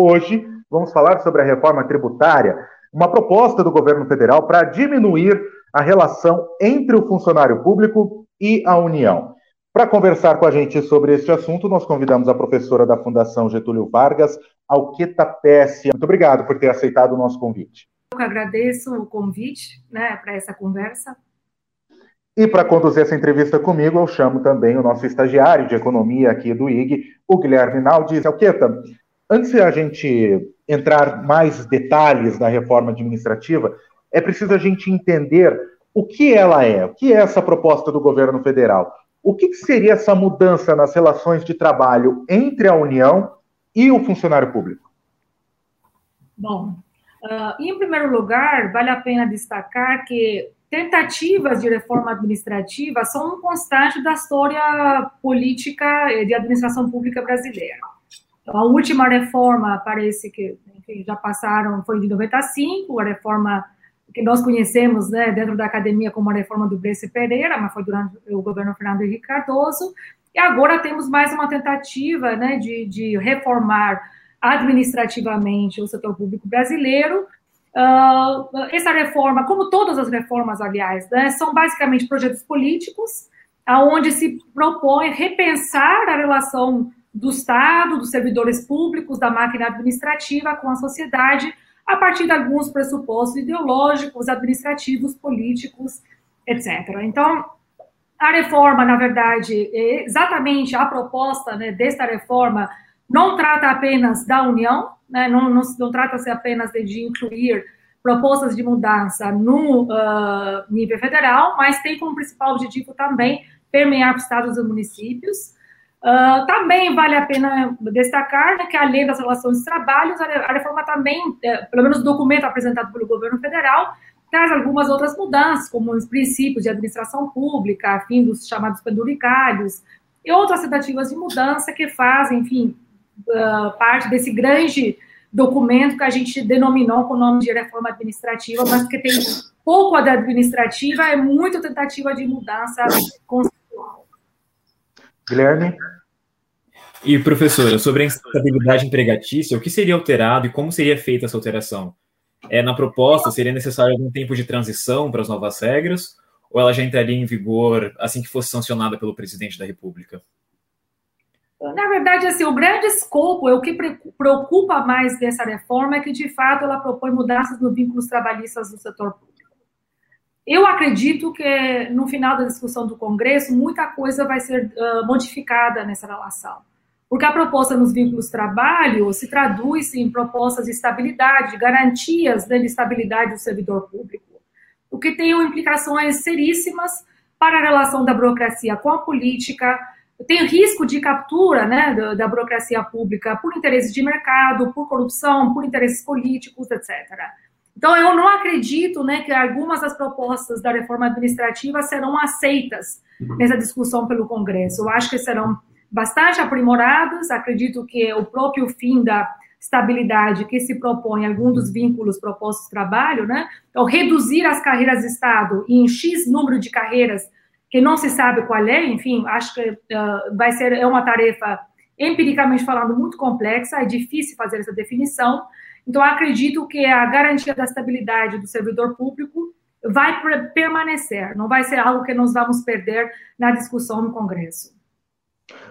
Hoje vamos falar sobre a reforma tributária, uma proposta do governo federal para diminuir a relação entre o funcionário público e a União. Para conversar com a gente sobre este assunto, nós convidamos a professora da Fundação Getúlio Vargas, Alqueta Pesce. Muito obrigado por ter aceitado o nosso convite. Eu agradeço o convite né, para essa conversa. E para conduzir essa entrevista comigo, eu chamo também o nosso estagiário de economia aqui do IG, o Guilherme Naldi. Alqueta, antes de a gente entrar mais detalhes da reforma administrativa, é preciso a gente entender o que ela é, o que é essa proposta do governo federal. O que seria essa mudança nas relações de trabalho entre a União e o funcionário público? Bom, uh, em primeiro lugar, vale a pena destacar que tentativas de reforma administrativa são um constante da história política de administração pública brasileira. A última reforma, parece que enfim, já passaram, foi de 95, a reforma que nós conhecemos né, dentro da academia como a reforma do Bresse Pereira, mas foi durante o governo Fernando Henrique Cardoso, e agora temos mais uma tentativa né, de, de reformar administrativamente o setor público brasileiro, Uh, essa reforma, como todas as reformas, aliás, né, são basicamente projetos políticos, aonde se propõe repensar a relação do Estado, dos servidores públicos, da máquina administrativa com a sociedade, a partir de alguns pressupostos ideológicos, administrativos, políticos, etc. Então, a reforma, na verdade, é exatamente a proposta né, desta reforma não trata apenas da União, né, não, não, não trata-se apenas de, de, incluir propostas de mudança no uh, nível federal, mas tem como principal objetivo também permear os estados e municípios. Uh, também vale a pena destacar né, que, além das relações de trabalho, a reforma também, é, pelo menos o documento apresentado pelo governo federal, traz algumas outras mudanças, como os princípios de administração pública, fim dos chamados penduricários, e outras tentativas de mudança que fazem, enfim, uh, parte desse grande documento que a gente denominou com o nome de reforma administrativa, mas que tem pouco da administrativa, é muito tentativa de mudança constitucional. Guilherme? E, professora, sobre a instabilidade empregatícia, o que seria alterado e como seria feita essa alteração? É, na proposta, seria necessário algum tempo de transição para as novas regras, ou ela já entraria em vigor assim que fosse sancionada pelo presidente da República? Na verdade, assim, o grande escopo, é o que preocupa mais dessa reforma é que, de fato, ela propõe mudanças nos vínculos trabalhistas do setor público. Eu acredito que, no final da discussão do Congresso, muita coisa vai ser uh, modificada nessa relação. Porque a proposta nos vínculos trabalho se traduz em propostas de estabilidade, garantias de estabilidade do servidor público, o que tem implicações seríssimas para a relação da burocracia com a política, tem risco de captura né, da, da, burocracia pública por interesses de mercado, por corrupção, por interesses políticos, etc. Então, eu não acredito né, que algumas das propostas da reforma administrativa serão aceitas nessa discussão pelo Congresso. Eu acho que serão bastante aprimoradas. Acredito que o próprio fim da estabilidade que se propõe algum dos vínculos propostos de trabalho, né? Então, reduzir as carreiras de Estado em X número de carreiras que não se sabe qual é, enfim, acho que uh, vai ser é uma tarefa empiricamente falando muito complexa, é difícil fazer essa definição. Então, acredito que a garantia da estabilidade do servidor público vai permanecer, não vai ser algo que nós vamos perder na discussão no Congresso.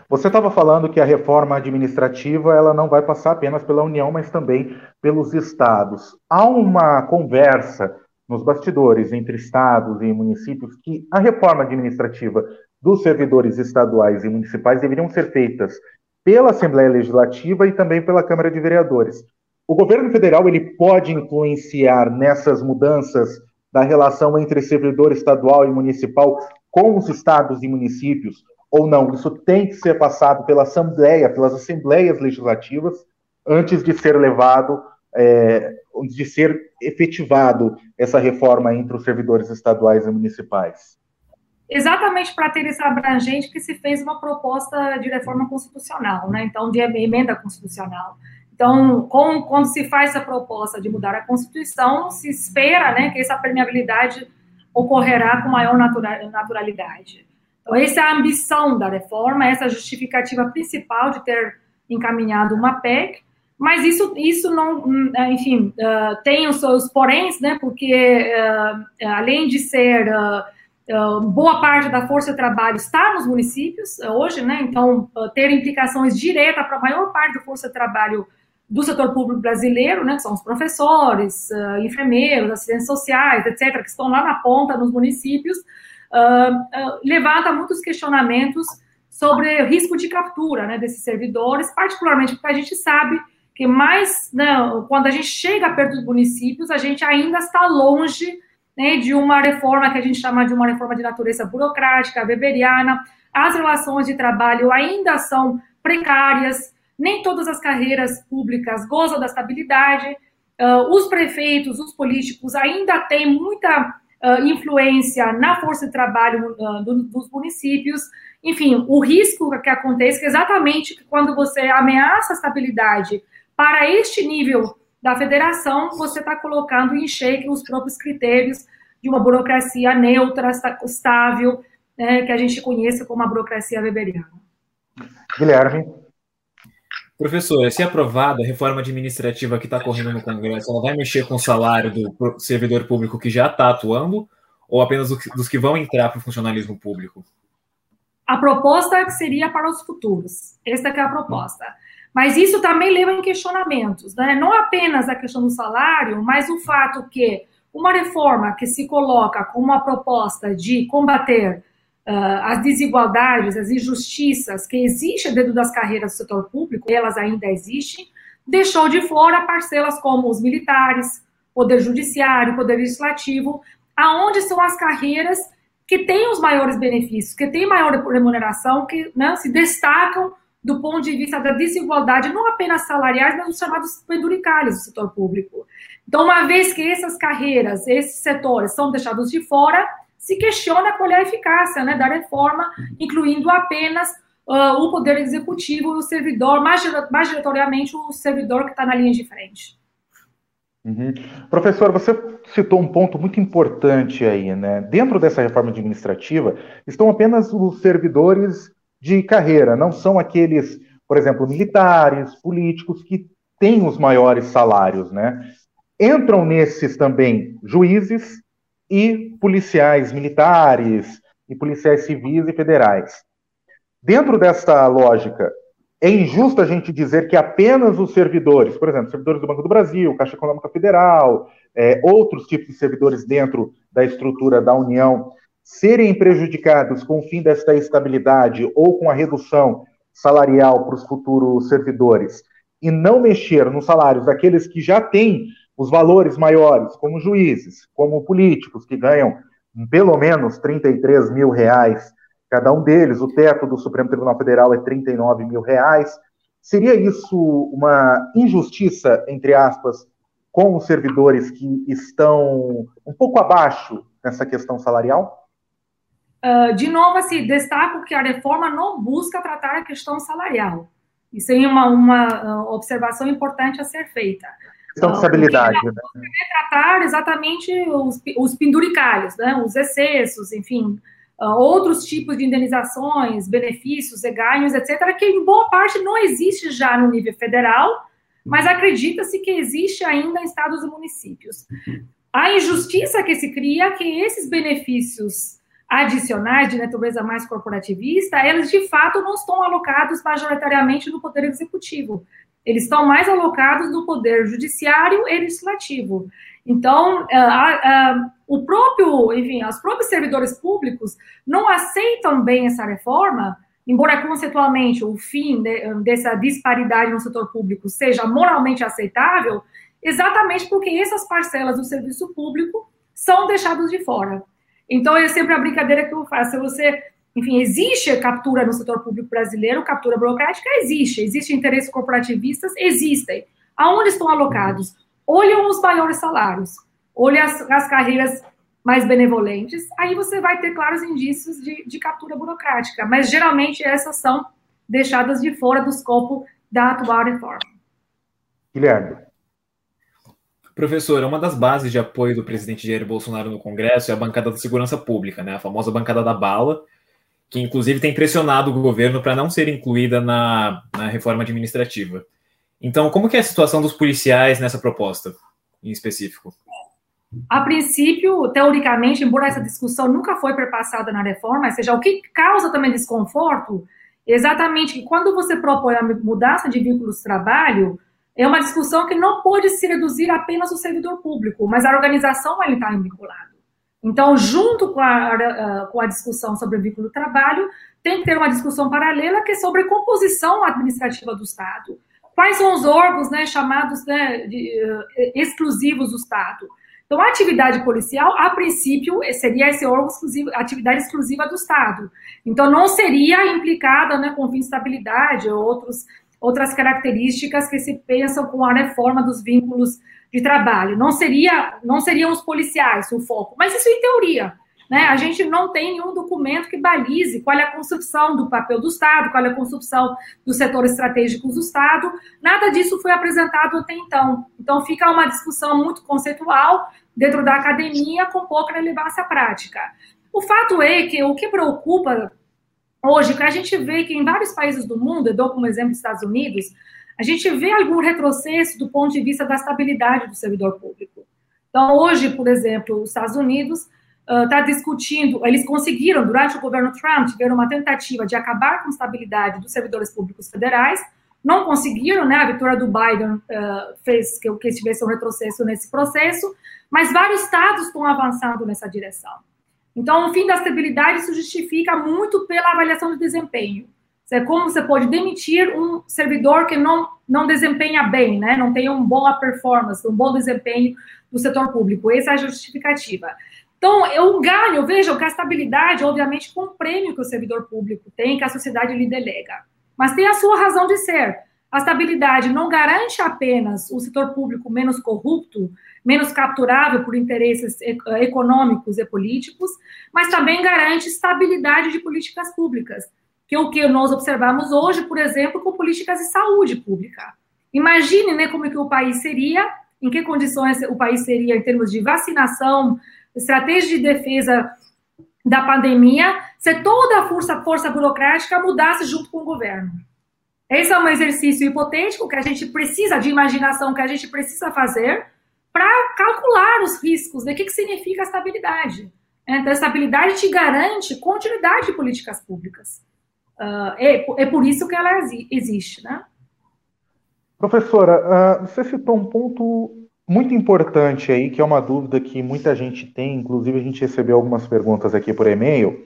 Você estava falando que a reforma administrativa ela não vai passar apenas pela União, mas também pelos estados. Há uma conversa nos bastidores entre estados e municípios que a reforma administrativa dos servidores estaduais e municipais deveriam ser feitas pela Assembleia Legislativa e também pela Câmara de Vereadores. O governo federal ele pode influenciar nessas mudanças da relação entre servidor estadual e municipal com os estados e municípios ou não? Isso tem que ser passado pela Assembleia, pelas Assembleias Legislativas, antes de ser levado é, de ser efetivado essa reforma entre os servidores estaduais e municipais? Exatamente para ter esse abrangente que se fez uma proposta de reforma constitucional, né? Então, de emenda constitucional. Então, com, quando se faz essa proposta de mudar a Constituição, se espera né, que essa permeabilidade ocorrerá com maior naturalidade. Então, essa é a ambição da reforma, essa é a justificativa principal de ter encaminhado uma PEC, mas isso, isso não, hum, é, enfim, uh, tem os seus poréns, né, porque uh, além de ser uh, boa parte da força de trabalho está nos municípios hoje, né, então ter implicações diretas para a maior parte da força de trabalho do setor público brasileiro, né, que são os professores, enfermeiros, assistentes sociais, etc., que estão lá na ponta nos municípios, levanta muitos questionamentos sobre risco de captura né, desses servidores, particularmente porque a gente sabe que mais, né, quando a gente chega perto dos municípios, a gente ainda está longe né, de uma reforma que a gente chama de uma reforma de natureza burocrática, weberiana, as relações de trabalho ainda são precárias, nem todas as carreiras públicas gozam da estabilidade, uh, os prefeitos, os políticos ainda têm muita uh, influência na força de trabalho uh, do, dos municípios, enfim, o risco que acontece é exatamente quando você ameaça a estabilidade para este nível da federação, você está colocando em xeque os próprios critérios de uma burocracia neutra, estável, né, que a gente conhece como a burocracia weberiana. Guilherme. Professora, se aprovada a reforma administrativa que está correndo no Congresso, ela vai mexer com o salário do servidor público que já está atuando ou apenas dos que vão entrar para o funcionalismo público? A proposta seria para os futuros. Esta é a proposta. Mas isso também leva em questionamentos, né? não apenas a questão do salário, mas o fato que uma reforma que se coloca como uma proposta de combater as desigualdades, as injustiças que existem dentro das carreiras do setor público, elas ainda existem, deixou de fora parcelas como os militares, poder judiciário, poder legislativo, aonde são as carreiras que têm os maiores benefícios, que têm maior remuneração, que né, se destacam do ponto de vista da desigualdade, não apenas salariais, mas os chamados penduricários do setor público. Então, uma vez que essas carreiras, esses setores são deixados de fora, se questiona qual é a eficácia né, da reforma, incluindo apenas uh, o poder executivo e o servidor, majoritariamente o servidor que está na linha de frente. Uhum. Professor, você citou um ponto muito importante aí, né? Dentro dessa reforma administrativa, estão apenas os servidores de carreira, não são aqueles, por exemplo, militares, políticos que têm os maiores salários, né? Entram nesses também juízes e policiais militares e policiais civis e federais. Dentro desta lógica, é injusto a gente dizer que apenas os servidores, por exemplo, servidores do Banco do Brasil, Caixa Econômica Federal, é, outros tipos de servidores dentro da estrutura da União, serem prejudicados com o fim desta estabilidade ou com a redução salarial para os futuros servidores e não mexer nos salários daqueles que já têm os valores maiores, como juízes, como políticos, que ganham pelo menos 33 mil reais cada um deles, o teto do Supremo Tribunal Federal é 39 mil reais. Seria isso uma injustiça, entre aspas, com os servidores que estão um pouco abaixo nessa questão salarial? Uh, de novo, assim, destaco que a reforma não busca tratar a questão salarial. Isso é uma, uma uh, observação importante a ser feita. Questão de estabilidade. Uh, né? tratar exatamente os, os penduricalhos, né? os excessos, enfim, outros tipos de indenizações, benefícios ganhos, etc., que em boa parte não existe já no nível federal, mas acredita-se que existe ainda em estados e municípios. A injustiça que se cria é que esses benefícios adicionais de natureza mais corporativista, eles de fato não estão alocados majoritariamente no poder executivo. Eles estão mais alocados no poder judiciário e legislativo. Então, o próprio, enfim, os próprios servidores públicos não aceitam bem essa reforma, embora conceitualmente o fim de, dessa disparidade no setor público seja moralmente aceitável, exatamente porque essas parcelas do serviço público são deixadas de fora. Então, é sempre a brincadeira que eu faço. Se você, enfim, existe captura no setor público brasileiro, captura burocrática existe, existem interesses corporativistas, existem. Aonde estão alocados? Olham os maiores salários, olham as, as carreiras mais benevolentes, aí você vai ter claros indícios de, de captura burocrática, mas geralmente essas são deixadas de fora do escopo da atual reforma. Guilherme. Professor, uma das bases de apoio do presidente Jair Bolsonaro no Congresso é a bancada da segurança pública, né? a famosa bancada da bala, que inclusive tem pressionado o governo para não ser incluída na, na reforma administrativa. Então, como que é a situação dos policiais nessa proposta, em específico? A princípio, teoricamente, embora essa discussão nunca foi perpassada na reforma, ou seja, o que causa também desconforto, exatamente que quando você propõe a mudança de vínculos de trabalho, é uma discussão que não pode se reduzir apenas ao servidor público, mas a organização vai estar vinculada. Então, junto com a, com a discussão sobre o vínculo de trabalho, tem que ter uma discussão paralela que é sobre composição administrativa do Estado. Quais são os órgãos né, chamados né, de, uh, exclusivos do Estado? Então, a atividade policial, a princípio, seria esse órgão exclusivo, atividade exclusiva do Estado. Então, não seria implicada né, com fim de estabilidade ou outros, outras características que se pensam com a reforma dos vínculos de trabalho. Não seria, não seriam os policiais o foco, mas isso em teoria. Né? A gente não tem nenhum documento que balize qual é a construção do papel do Estado, qual é a construção dos setores estratégicos do Estado. Nada disso foi apresentado até então. Então, fica uma discussão muito conceitual dentro da academia com pouca relevância prática. O fato é que o que preocupa hoje, que a gente vê que em vários países do mundo, eu dou como exemplo os Estados Unidos, a gente vê algum retrocesso do ponto de vista da estabilidade do servidor público. Então, hoje, por exemplo, os Estados Unidos está uh, discutindo, eles conseguiram, durante o governo Trump, tiveram uma tentativa de acabar com a estabilidade dos servidores públicos federais, não conseguiram, né? A vitória do Biden uh, fez que, que tivesse um retrocesso nesse processo, mas vários estados estão avançando nessa direção. Então, o fim da estabilidade se justifica muito pela avaliação de desempenho. É como você pode demitir um servidor que não, não desempenha bem, né? não tem uma boa performance, um bom desempenho no setor público. Essa é a justificativa. Então, eu ganho, vejam que a estabilidade, obviamente, com o prêmio que o servidor público tem, que a sociedade lhe delega. Mas tem a sua razão de ser. A estabilidade não garante apenas o setor público menos corrupto, menos capturável por interesses econômicos e políticos, mas também garante estabilidade de políticas públicas, que é o que nós observamos hoje, por exemplo, com políticas de saúde pública. Imagine né, como que o país seria, em que condições o país seria em termos de vacinação, estratégia de defesa da pandemia, se toda a força, força burocrática mudasse junto com o governo. Esse é um exercício hipotético que a gente precisa de imaginação, que a gente precisa fazer para calcular os riscos, né? o que, que significa estabilidade. Então, a estabilidade te garante continuidade de políticas públicas. Uh, é, é, por isso que ela existe, né? Professora, uh, você citou um ponto muito importante aí, que é uma dúvida que muita gente tem, inclusive a gente recebeu algumas perguntas aqui por e-mail,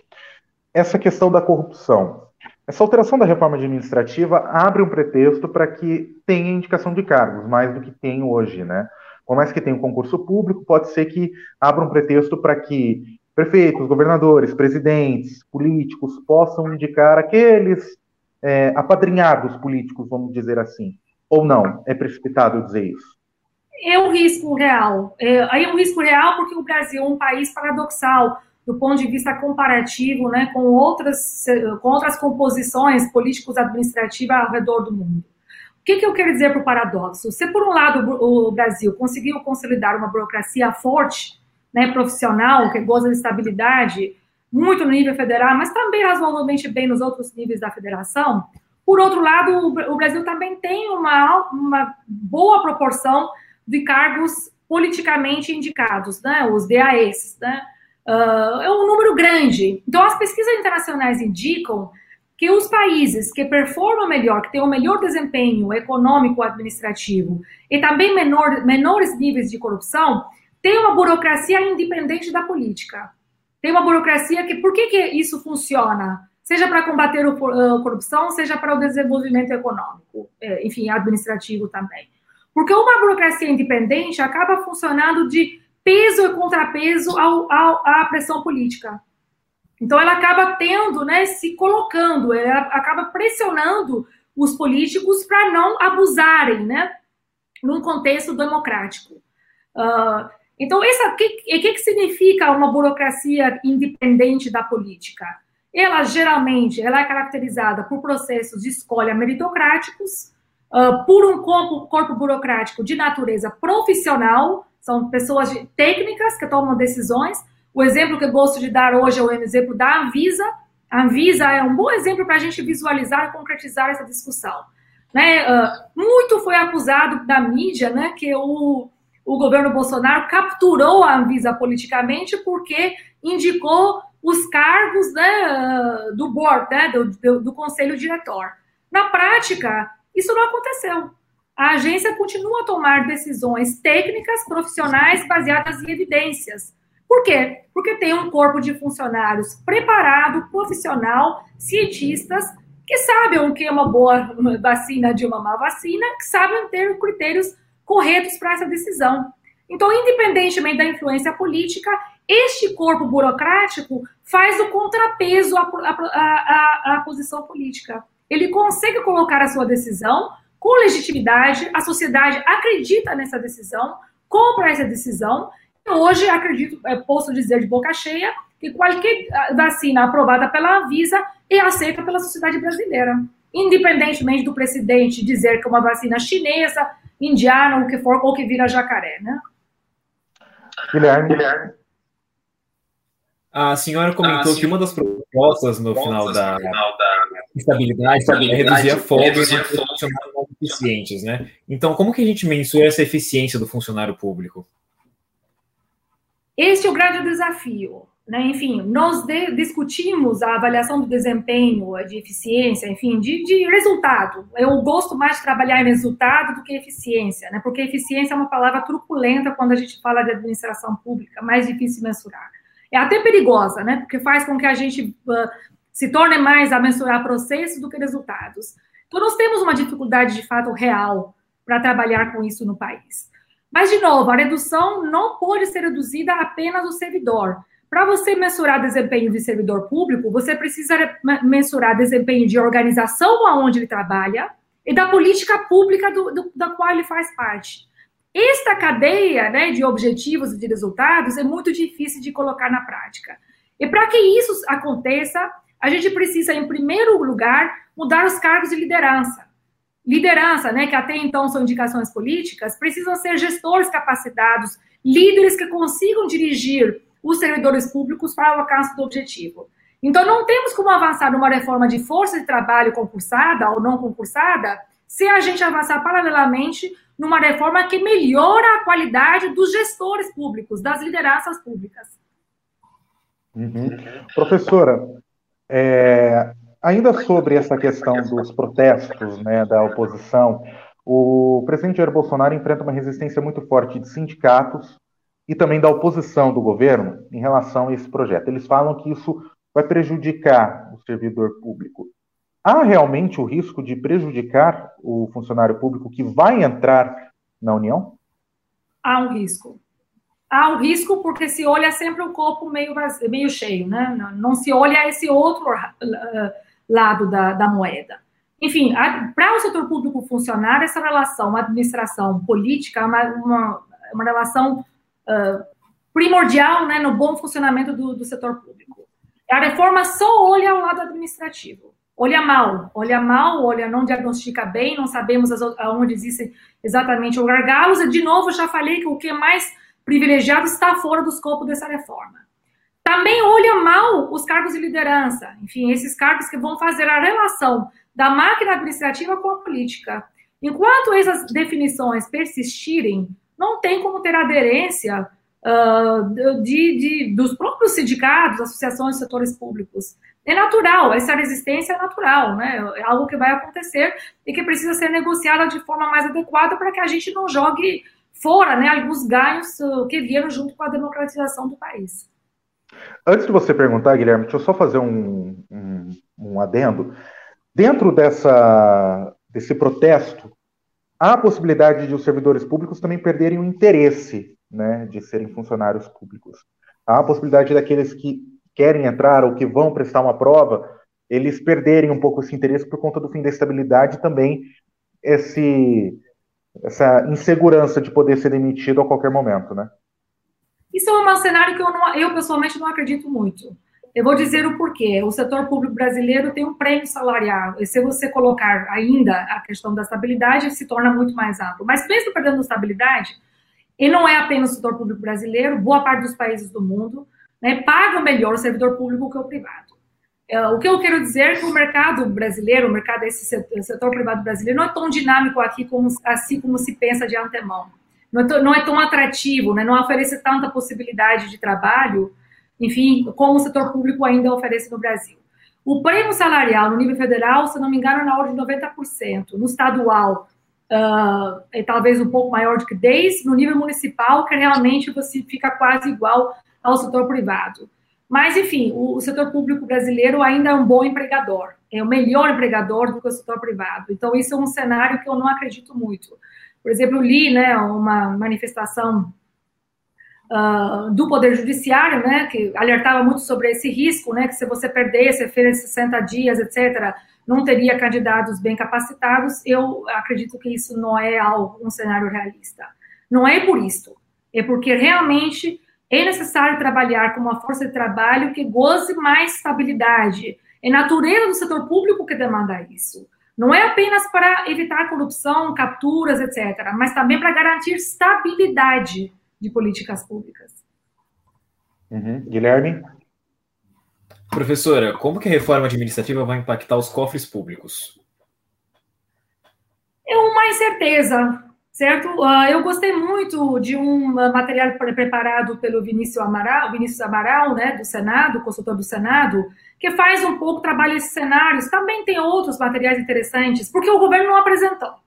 essa questão da corrupção. Essa alteração da reforma administrativa abre um pretexto para que tenha indicação de cargos, mais do que tem hoje, né? Por mais que tenha um concurso público, pode ser que abra um pretexto para que prefeitos, governadores, presidentes, políticos possam indicar aqueles é, apadrinhados políticos, vamos dizer assim. Ou não? É precipitado dizer isso? é um risco real. É, aí é um risco real porque o Brasil é um país paradoxal do ponto de vista comparativo, né, com outras, com outras composições políticos administrativas ao redor do mundo. O que, que eu quero dizer por paradoxo? Se, por um lado, o Brasil conseguiu consolidar uma burocracia forte, né, profissional, que goza de estabilidade, muito no nível federal, mas também razoavelmente bem nos outros níveis da federação, por outro lado, o Brasil também tem uma, uma boa proporção de cargos politicamente indicados, né, os DAEs, né, uh, é um número grande. Então, as pesquisas internacionais indicam que os países que performam melhor, que têm um melhor desempenho econômico administrativo e também menor, menores níveis de corrupção, têm uma burocracia independente da política. Tem uma burocracia que, por que, que isso funciona? Seja para combater a corrupção, seja para o desenvolvimento econômico, é, enfim, administrativo também. Porque uma burocracia independente acaba funcionando de peso e contrapeso ao, ao, à pressão política. Então, ela acaba tendo, né, se colocando, ela acaba pressionando os políticos para não abusarem, né, num contexto democrático. Uh, então, o que, que, que significa uma burocracia independente da política? Ela, geralmente, ela é caracterizada por processos de escolha meritocráticos, uh, por um corpo, corpo burocrático de natureza profissional, são pessoas de, técnicas que tomam decisões. O exemplo que eu gosto de dar hoje é o exemplo da Anvisa. A Anvisa é um bom exemplo para a gente visualizar e concretizar essa discussão. Né? Uh, muito foi acusado da mídia né, que o, o governo Bolsonaro capturou a Anvisa politicamente porque indicou os cargos né, do board, né, do, do, conselho diretor. Na prática, isso não aconteceu. A agência continua a tomar decisões técnicas, profissionais, baseadas em evidências. Por quê? Porque tem um corpo de funcionários preparado, profissional, cientistas, que sabem o que é uma boa vacina de uma má vacina, que sabem ter critérios corretos para essa decisão. Então, independentemente da influência política, este corpo burocrático faz o contrapeso à, à, à, à posição política. Ele consegue colocar a sua decisão com legitimidade, a sociedade acredita nessa decisão, compra essa decisão. Hoje, acredito, é, posso dizer de boca cheia, que qualquer ah, vacina aprovada pela Anvisa é aceita pela sociedade brasileira. Independentemente do presidente dizer que é uma vacina chinesa, indiana, ou o que for, ou que vira jacaré, né? Guilherme. Guilherme. A senhora comentou ah, que uma das propostas no final da, estabilidade, é reduzir a folga e funcionários mais eficientes, né? Então, como que a gente mensura essa eficiência do funcionário público? Este é o grande desafio. Né? Enfim, nós de, discutimos a avaliação do desempenho, de eficiência, enfim, de, de, resultado. Eu gosto mais de trabalhar em resultado do que eficiência, né? porque eficiência é uma palavra truculenta quando a gente fala de administração pública, mais difícil de mensurar. É até perigosa, né? porque faz com que a gente uh, se torne mais a mensurar processos do que resultados. Então, nós temos uma dificuldade de fato real para trabalhar com isso no país. Mas, de novo, a redução não pode ser reduzida apenas do servidor para você mensurar desempenho de servidor público, você precisa mensurar desempenho de organização aonde ele trabalha e da política pública do, do, da qual ele faz parte. Esta cadeia né, de objetivos e de resultados é muito difícil de colocar na prática. E para que isso aconteça, a gente precisa, em primeiro lugar, mudar os cargos de liderança. Liderança, né, que até então são indicações políticas, precisam ser gestores capacitados, líderes que consigam dirigir os servidores públicos para o alcance do objetivo. Então, não temos como avançar numa reforma de força de trabalho concursada ou não concursada se a gente avançar paralelamente numa reforma que melhora a qualidade dos gestores públicos, das lideranças públicas. Uhum. Professora, é, ainda sobre essa questão dos protestos né, da oposição, o presidente Jair Bolsonaro enfrenta uma resistência muito forte de sindicatos e também da oposição do governo em relação a esse projeto. Eles falam que isso vai prejudicar o servidor público. Há realmente o risco de prejudicar o funcionário público que vai entrar na União? Há um risco. Há um risco porque se olha sempre o copo meio, vazio, meio cheio, né? Não, se olha esse outro uh, lado da, da moeda. Enfim, para o setor público funcionar, essa relação administração-política é uma, uma, uma relação primordial né, no bom funcionamento do, do setor público. A reforma só olha ao lado administrativo. Olha mal, olha mal, olha, não diagnostica bem, não sabemos aonde existem exatamente os gargalos. E, de novo, já falei que o que é mais privilegiado está fora do escopo dessa reforma. Também olha mal os cargos de liderança, enfim, esses cargos que vão fazer a relação da máquina administrativa com a política. Enquanto essas definições persistirem, não tem como ter aderência uh, de, de, dos próprios sindicatos, associações, setores públicos. É natural, essa resistência é natural, né? É algo que vai acontecer e que precisa ser negociada de forma mais adequada para que a gente não jogue fora né, alguns ganhos uh, que vieram junto com a democratização do país. Antes de você perguntar, Guilherme, deixa eu só fazer um, um, um adendo. Dentro dessa, desse protesto há a possibilidade de os servidores públicos também perderem o interesse né, de serem funcionários públicos. Há a possibilidade daqueles que querem entrar ou que vão prestar uma prova, eles perderem um pouco esse interesse por conta do fim da estabilidade e também esse, essa insegurança de poder ser demitido a qualquer momento, né? Isso é um cenário que eu, não, eu pessoalmente não acredito muito. Eu vou dizer o porquê. O setor público brasileiro tem um prêmio salarial. E se você colocar ainda a questão da estabilidade, se torna muito mais amplo. Mas mesmo perdendo estabilidade, e não é apenas o setor público brasileiro, boa parte dos países do mundo né, melhor o servidor público que o privado. É, o que eu quero dizer é que o mercado brasileiro, o mercado desse setor, setor privado brasileiro, não é tão dinâmico aqui como, assim como se pensa de antemão. Não é tão, não é tão atrativo, né? não oferece tanta possibilidade de trabalho, enfim, como o setor público ainda oferece no Brasil. O prêmio salarial no nível federal, se não me engano, é na ordem de 90%. No estadual, uh, é talvez um pouco maior do que 10%. No nível municipal, que realmente você fica quase igual ao setor privado. Mas, enfim, o, o setor público brasileiro ainda é um bom empregador. É o melhor empregador do que o setor privado. Então, isso é um cenário que eu não acredito muito. Por exemplo, eu li né, uma manifestação uh, do Poder Judiciário, né, que alertava muito sobre esse risco, né, que se você perdesse, fez 60 dias, etc., não teria candidatos bem capacitados. Eu acredito que isso não é algo, um cenário realista. Não é por isso, é porque realmente é necessário trabalhar com uma força de trabalho que goze mais estabilidade. É natureza do setor público que demanda isso. Não é apenas para evitar corrupção, capturas, etc., mas também para garantir estabilidade de políticas públicas. Uhum. Guilherme? Professora, como que a reforma administrativa vai impactar os cofres públicos? É uma incerteza, certo? Uh, eu gostei muito de um material preparado pelo Vinícius Amaral, Vinícius Amaral, né, do Senado, consultor do Senado, que faz um pouco trabalho esses cenários. Também tem outros materiais interessantes, porque o governo não apresentou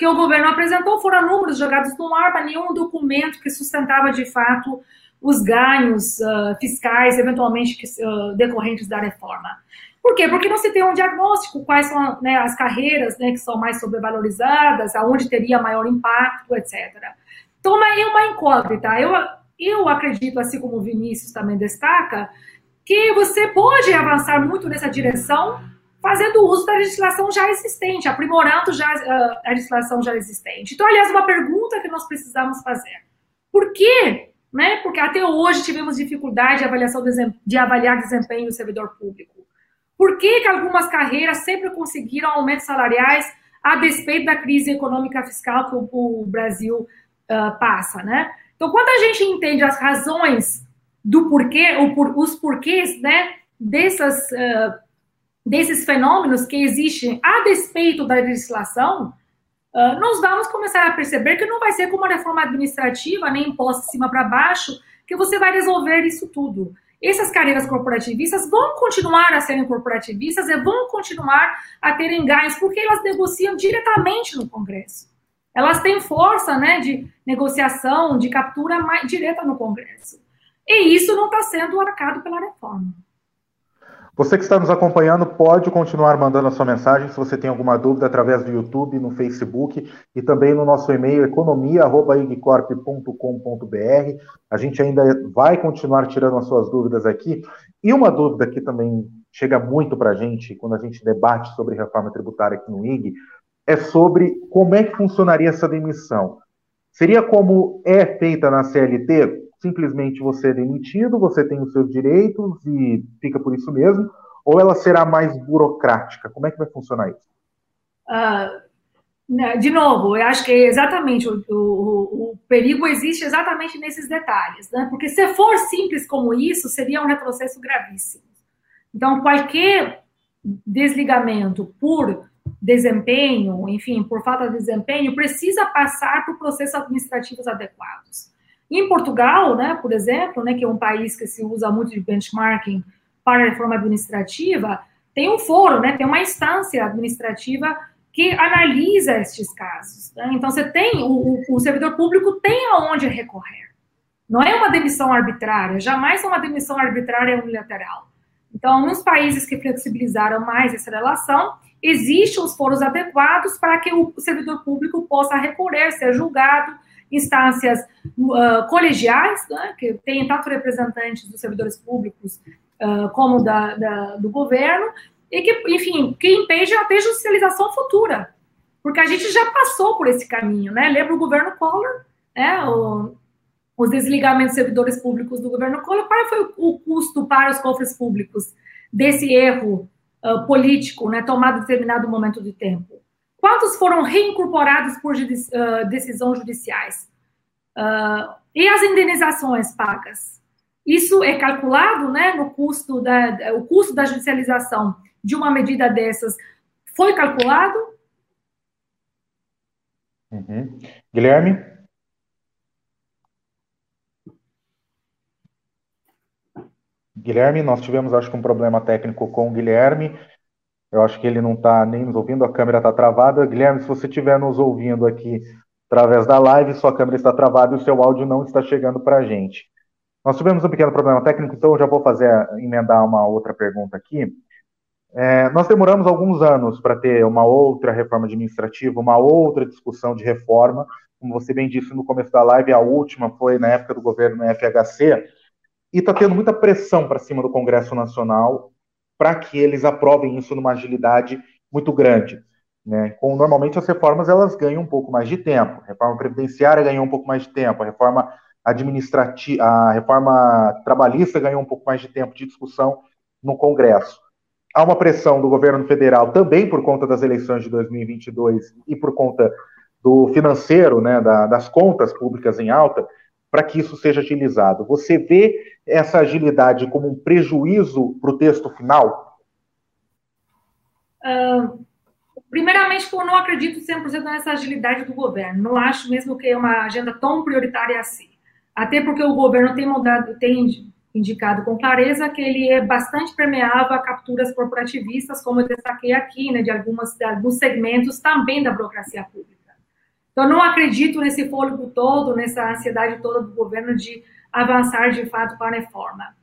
que o governo apresentou foram números jogados no ar, mas nenhum documento que sustentava de fato os ganhos uh, fiscais, eventualmente que, uh, decorrentes da reforma. Por quê? Porque não se tem um diagnóstico, quais são né, as carreiras né, que são mais sobrevalorizadas, aonde teria maior impacto, etc. Então, é uma incógnita. Eu, eu acredito, assim como o Vinícius também destaca, que você pode avançar muito nessa direção, fazendo uso da legislação já existente, aprimorando já uh, a legislação já existente. Então, aliás, uma pergunta que nós precisamos fazer. Por quê? Né? Porque até hoje tivemos dificuldade de, avaliação de avaliar desempenho do servidor público. Por que, que algumas carreiras sempre conseguiram aumentos salariais a despeito da crise econômica fiscal que o, o Brasil uh, passa, né? Então, quando a gente entende as razões do porquê, por, os porquês, né, dessas uh, desses fenômenos que existem a despeito da legislação, uh, nós vamos começar a perceber que não vai ser como uma reforma administrativa, nem imposto de cima para baixo, que você vai resolver isso tudo. Essas carreiras corporativistas vão continuar a serem corporativistas e vão continuar a terem ganhos, porque elas negociam diretamente no Congresso. Elas têm força né, de negociação, de captura mais direta no Congresso. E isso não está sendo arcado pela reforma. Você que está nos acompanhando pode continuar mandando a sua mensagem se você tem alguma dúvida através do YouTube, no Facebook e também no nosso e-mail economia@igcorp.com.br. A gente ainda vai continuar tirando as suas dúvidas aqui. E uma dúvida que também chega muito para a gente quando a gente debate sobre reforma tributária aqui no IG é sobre como é que funcionaria essa demissão. Seria como é feita na CLT? Simplesmente você é demitido, você tem os seus direitos e fica por isso mesmo, ou ela será mais burocrática? Como é que vai funcionar isso? Uh, de novo, eu acho que é exatamente o, o, o, perigo existe exatamente nesses detalhes, né? Porque se for simples como isso, seria um retrocesso gravíssimo. Então, qualquer desligamento por desempenho, enfim, por falta de desempenho, precisa passar por processos administrativos adequados. Em Portugal, né, por exemplo, né, que é um país que se usa muito de benchmarking para a reforma administrativa, tem um foro, né, tem uma instância administrativa que analisa estes casos. Né? Então, você tem, o, o, servidor público tem aonde recorrer. Não é uma demissão arbitrária, jamais é uma demissão arbitrária unilateral. Então, nos países que flexibilizaram mais essa relação, existem os foros adequados para que o servidor público possa recorrer, ser julgado, instâncias uh, colegiais, né, que tem tanto representantes dos servidores públicos uh, como da, da, do governo, e que, enfim, que impede até judicialização futura, porque a gente já passou por esse caminho, né? Lembra o governo Collor, né? O, os desligamentos de servidores públicos do governo Collor, qual foi o custo para os cofres públicos desse erro uh, político, né, tomado em determinado momento de tempo? Quantos foram reincorporados por uh, decisões judiciais? Uh, e as indenizações pagas? Isso é calculado, né, no custo da, o custo da judicialização de uma medida dessas foi calculado? Uhum. Guilherme? Guilherme, nós tivemos, acho que, um problema técnico com o Guilherme. Eu acho que ele não está nem nos ouvindo, a câmera está travada. Guilherme, se você estiver nos ouvindo aqui através da live, sua câmera está travada e o seu áudio não está chegando para a gente. Nós tivemos um pequeno problema técnico, então eu já vou fazer emendar uma outra pergunta aqui. É, nós demoramos alguns anos para ter uma outra reforma administrativa, uma outra discussão de reforma. Como você bem disse no começo da live, a última foi na época do governo FHC, e está tendo muita pressão para cima do Congresso Nacional para que eles aprovem isso numa agilidade muito grande. Né? Com, normalmente as reformas elas ganham um pouco mais de tempo. A reforma previdenciária ganhou um pouco mais de tempo. A reforma administrativa, a reforma trabalhista ganhou um pouco mais de tempo de discussão no Congresso. Há uma pressão do governo federal também por conta das eleições de 2022 e por conta do financeiro, né, da, das contas públicas em alta, para que isso seja agilizado. Você vê essa agilidade como um prejuízo para o texto final? Uh, primeiramente, eu não acredito 100% nessa agilidade do governo. Não acho mesmo que é uma agenda tão prioritária assim. Até porque o governo tem mudado, tem indicado com clareza que ele é bastante permeável a capturas corporativistas, como eu destaquei aqui, né, de, algumas, de alguns segmentos também da burocracia pública. Então, não acredito nesse fôlego todo, nessa ansiedade toda do governo de avançar de fato para a reforma.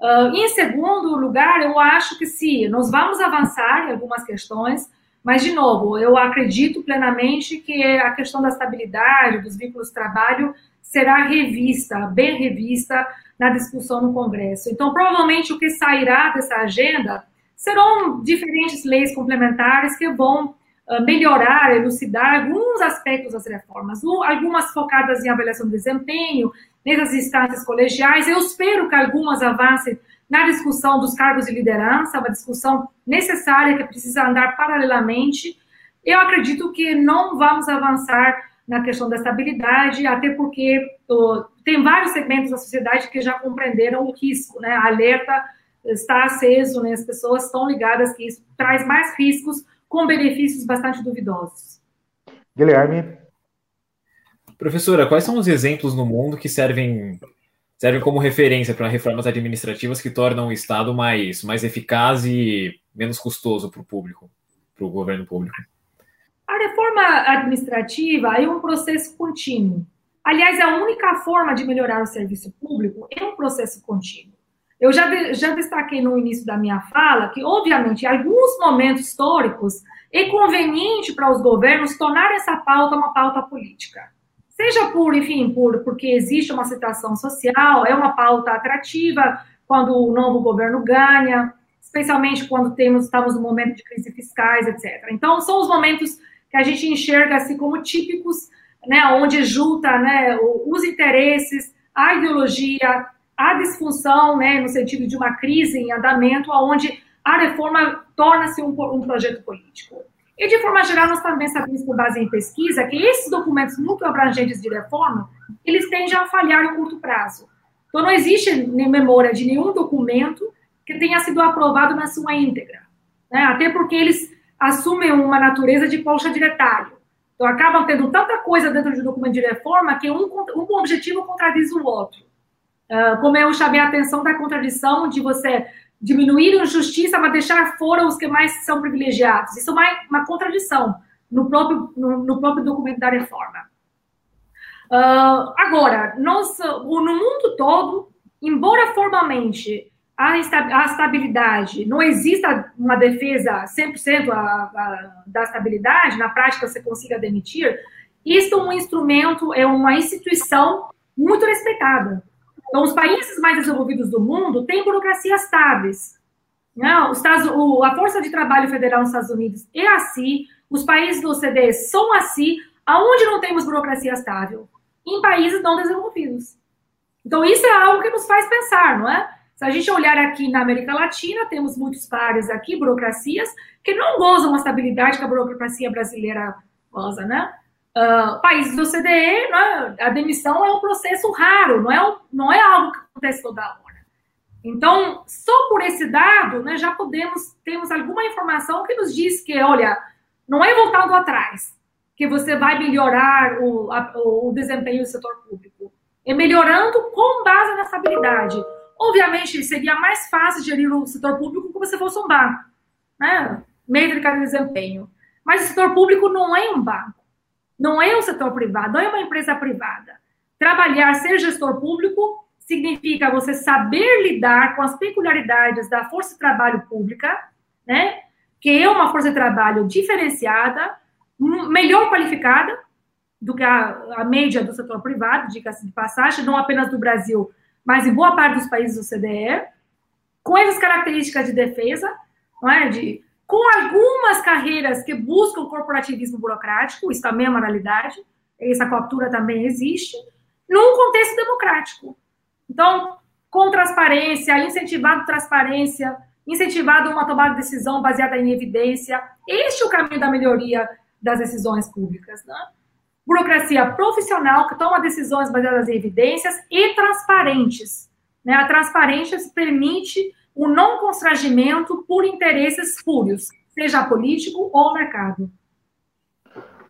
Uh, em segundo lugar, eu acho que sim, nós vamos avançar em algumas questões, mas, de novo, eu acredito plenamente que a questão da estabilidade, dos vínculos de trabalho, será revista, bem revista, na discussão no Congresso. Então, provavelmente, o que sairá dessa agenda serão diferentes leis complementares que vão melhorar, elucidar alguns aspectos das reformas, algumas focadas em avaliação de desempenho, nessas instâncias colegiais. Eu espero que algumas avancem na discussão dos cargos de liderança, uma discussão necessária que precisa andar paralelamente. Eu acredito que não vamos avançar na questão da estabilidade, até porque tem vários segmentos da sociedade que já compreenderam o risco, né? A alerta está aceso, né? As pessoas estão ligadas que isso traz mais riscos com benefícios bastante duvidosos. Guilherme. Professora, quais são os exemplos no mundo que servem servem como referência para reformas administrativas que tornam o Estado mais, mais eficaz e menos custoso para o público, para o governo público? A reforma administrativa é um processo contínuo. Aliás, a única forma de melhorar o serviço público é um processo contínuo. Eu já, já destaquei no início da minha fala que, obviamente, em alguns momentos históricos, é conveniente para os governos tornar essa pauta uma pauta política. Seja por, enfim, por, porque existe uma situação social, é uma pauta atrativa quando o novo governo ganha, especialmente quando temos, estamos no momento de crise fiscais, etc. Então, são os momentos que a gente enxerga assim como típicos, né, onde junta né, os interesses, a ideologia, a disfunção, né, no sentido de uma crise em andamento, onde a reforma torna-se um, um, projeto político. E, de forma geral, nós também sabemos, por base em pesquisa, que esses documentos muito abrangentes de reforma, eles tendem a falhar em curto prazo. Então, não existe nem memória de nenhum documento que tenha sido aprovado na sua íntegra. Né? Até porque eles assumem uma natureza de colcha diretário. Então, acabam tendo tanta coisa dentro do documento de reforma que um, um objetivo contradiz o outro. Uh, como eu chamei a atenção da contradição de você diminuir a injustiça, mas deixar fora os que mais são privilegiados. Isso é uma, uma contradição no próprio, no, no, próprio documento da reforma. Uh, agora, nós, no mundo todo, embora formalmente a, estabilidade não exista uma defesa 100% a, a, da estabilidade, na prática você consiga demitir, isso é um instrumento, é uma instituição muito respeitada. Então, os países mais desenvolvidos do mundo têm burocracias estáveis. Não, os Estados, o, a Força de Trabalho Federal nos Estados Unidos é assim, os países do OCDE são assim, aonde não temos burocracia estável? Em países não desenvolvidos. Então, isso é algo que nos faz pensar, não é? Se a gente olhar aqui na América Latina, temos muitos pares aqui, burocracias, que não gozam da estabilidade que a burocracia brasileira goza, né? Uh, países do CDE, né, a demissão é um processo raro, não é, um, não é algo que acontece toda hora. Então, só por esse dado, né, já podemos, temos alguma informação que nos diz que, olha, não é voltando atrás que você vai melhorar o, a, o desempenho do setor público. É melhorando com base nessa habilidade. Obviamente, seria mais fácil gerir o setor público se você fosse um banco, né? Métrica de desempenho. Mas o setor público não é um banco, não é um setor privado, não é uma empresa privada. Trabalhar, ser gestor público, significa você saber lidar com as peculiaridades da força de trabalho pública, né? Que é uma força de trabalho diferenciada, melhor qualificada do que a, a média do setor privado, diga-se de passagem, não apenas do Brasil, mas em boa parte dos países do CDE, com essas características de defesa, não é? De, com algumas carreiras que buscam corporativismo burocrático, isso também é uma realidade, essa captura também existe, num contexto democrático. Então, com transparência, incentivado transparência, incentivado uma tomada de decisão baseada em evidência, este é o caminho da melhoria das decisões públicas. Né? Burocracia profissional que toma decisões baseadas em evidências e transparentes. Né? A transparência permite o não constrangimento por interesses espúrios, seja político ou mercado.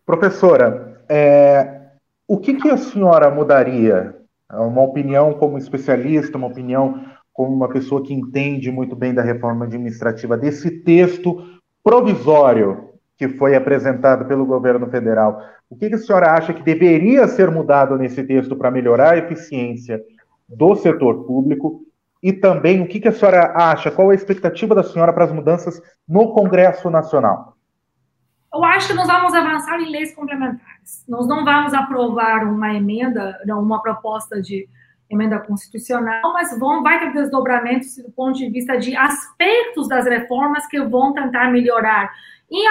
Professora, é, o que, que a senhora mudaria? Uma opinião como especialista, uma opinião como uma pessoa que entende muito bem da reforma administrativa desse texto provisório que foi apresentado pelo governo federal. O que, que a senhora acha que deveria ser mudado nesse texto para melhorar a eficiência do setor público? E também o que, que a senhora acha, qual a expectativa da senhora para as mudanças no Congresso Nacional? Eu acho que nós vamos avançar em leis complementares. Nós não vamos aprovar uma emenda, não, uma proposta de emenda constitucional, mas vão, vai ter desdobramentos do ponto de vista de aspectos das reformas que vão tentar melhorar em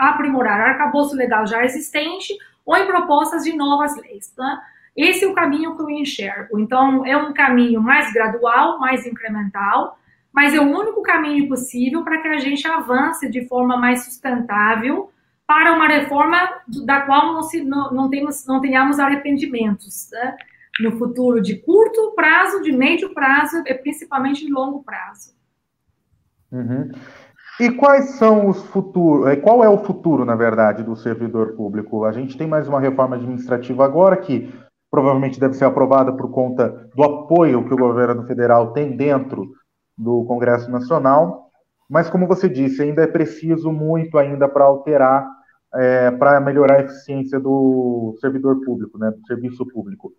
aprimorar arcabouço legal já existente ou em propostas de novas leis. Tá? Esse é o caminho que eu enxergo. Então, é um caminho mais gradual, mais incremental, mas é o único caminho possível para que a gente avance de forma mais sustentável para uma reforma da qual não, se, não, não, temos, não tenhamos arrependimentos né? no futuro de curto prazo, de médio prazo e principalmente de longo prazo. Uhum. E quais são os futuros? Eh, qual é o futuro, na verdade, do servidor público? A gente tem mais uma reforma administrativa agora que provavelmente deve ser aprovada por conta do apoio que o governo federal tem dentro do Congresso Nacional. Mas, como você disse, ainda é preciso muito ainda para alterar, é, para melhorar a eficiência do servidor público, né, do serviço público.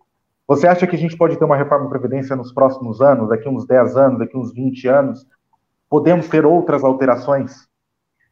Você acha que a gente pode ter uma reforma da Previdência nos próximos anos, daqui uns 10 anos, daqui uns 20 anos, Podemos ter outras alterações?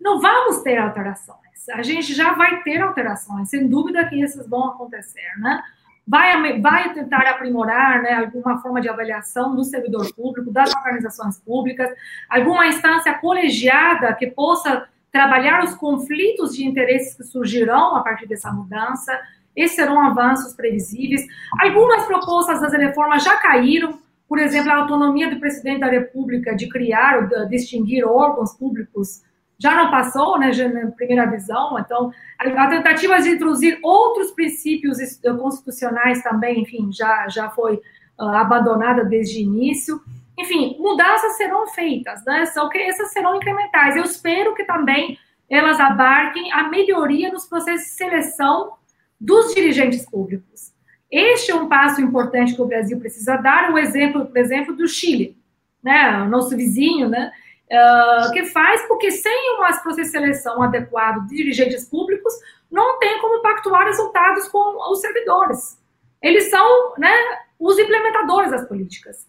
Não vamos ter alterações. A gente já vai ter alterações, sem dúvida que essas vão acontecer, né? Vai, vai tentar aprimorar né, alguma forma de avaliação do servidor público, das organizações públicas, alguma instância colegiada que possa trabalhar os conflitos de interesses que surgirão a partir dessa mudança. Esses serão avanços previsíveis. Algumas propostas das reformas já caíram, por exemplo, a autonomia do presidente da República de criar ou distinguir órgãos públicos já não passou, né, já na primeira visão. Então, a tentativa de introduzir outros princípios constitucionais também, enfim, já, já foi uh, abandonada desde o início. Enfim, mudanças serão feitas, né? Só que essas serão incrementais. Eu espero que também elas abarquem a melhoria nos processos de seleção dos dirigentes públicos. Este é um passo importante que o Brasil precisa dar. O exemplo, por exemplo, do Chile, né, o nosso vizinho, né, uh, que faz porque sem um processo de seleção adequado de dirigentes públicos, não tem como pactuar resultados com os servidores. Eles são né, os implementadores das políticas.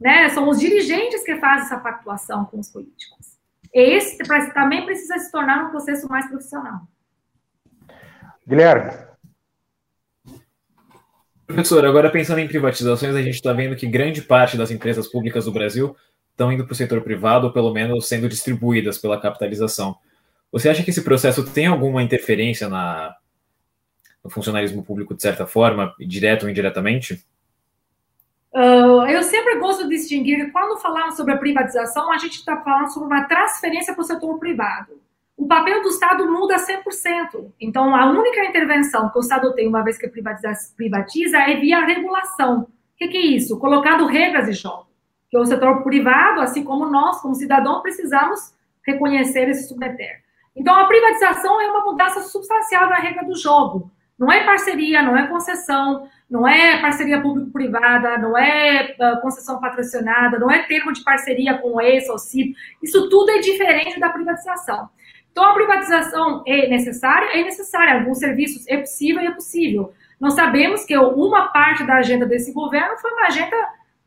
Né? São os dirigentes que fazem essa pactuação com os políticos. Esse também precisa se tornar um processo mais profissional. Guilherme, Professor, agora pensando em privatizações, a gente está vendo que grande parte das empresas públicas do Brasil estão indo para o setor privado, ou pelo menos sendo distribuídas pela capitalização. Você acha que esse processo tem alguma interferência na, no funcionalismo público, de certa forma, direto ou indiretamente? Uh, eu sempre gosto de distinguir quando falamos sobre a privatização, a gente está falando sobre uma transferência para o setor privado o papel do Estado muda 100%. Então, a única intervenção que o Estado tem, uma vez que privatiza, privatiza é via regulação. O que, que, é isso? Colocando regras de jogo. Que o setor privado, assim como nós, como cidadão, precisamos reconhecer e se submeter. Então, a privatização é uma mudança substancial na regra do jogo. Não é parceria, não é concessão, não é parceria público-privada, não é uh, concessão patrocinada, não é termo de parceria com o ESA ou CIP. Isso tudo é diferente da privatização. Então, a privatização é necessária? É necessária. Alguns serviços é possível e é possível. Nós sabemos que uma parte da agenda desse governo foi uma agenda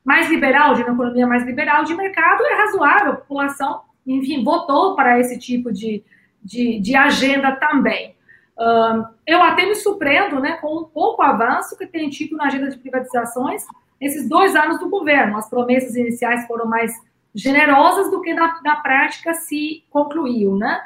mais liberal, de uma economia mais liberal de mercado, é razoável, a população, enfim, votou para esse tipo de, de, de agenda também. Uh, eu até me surpreendo né, com um pouco avanço que tem tido na agenda de privatizações nesses dois anos do governo. As promessas iniciais foram mais generosas do que na, na prática se concluiu, né?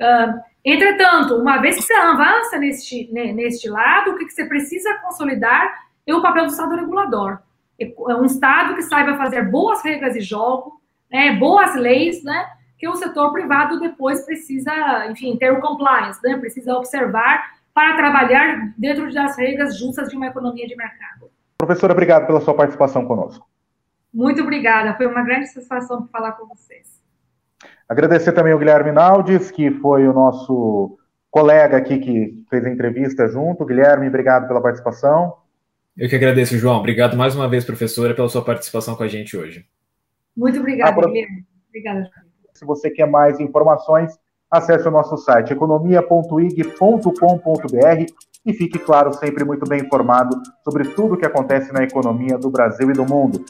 Uh, entretanto, uma vez que você avança neste, neste lado, o que você precisa consolidar é o papel do Estado regulador. É um Estado que saiba fazer boas regras de jogo, né, boas leis, né, que o setor privado depois precisa, enfim, ter o compliance, né, precisa observar para trabalhar dentro das regras justas de uma economia de mercado. Professora, obrigado pela sua participação conosco. Muito obrigada, foi uma grande satisfação falar com vocês. Agradecer também ao Guilherme Naldes, que foi o nosso colega aqui que fez a entrevista junto. Guilherme, obrigado pela participação. Eu que agradeço, João. Obrigado mais uma vez, professora, pela sua participação com a gente hoje. Muito obrigada, ah, Guilherme. Obrigada. Se você quer mais informações, acesse o nosso site economia.ig.com.br e fique, claro, sempre muito bem informado sobre tudo o que acontece na economia do Brasil e do mundo.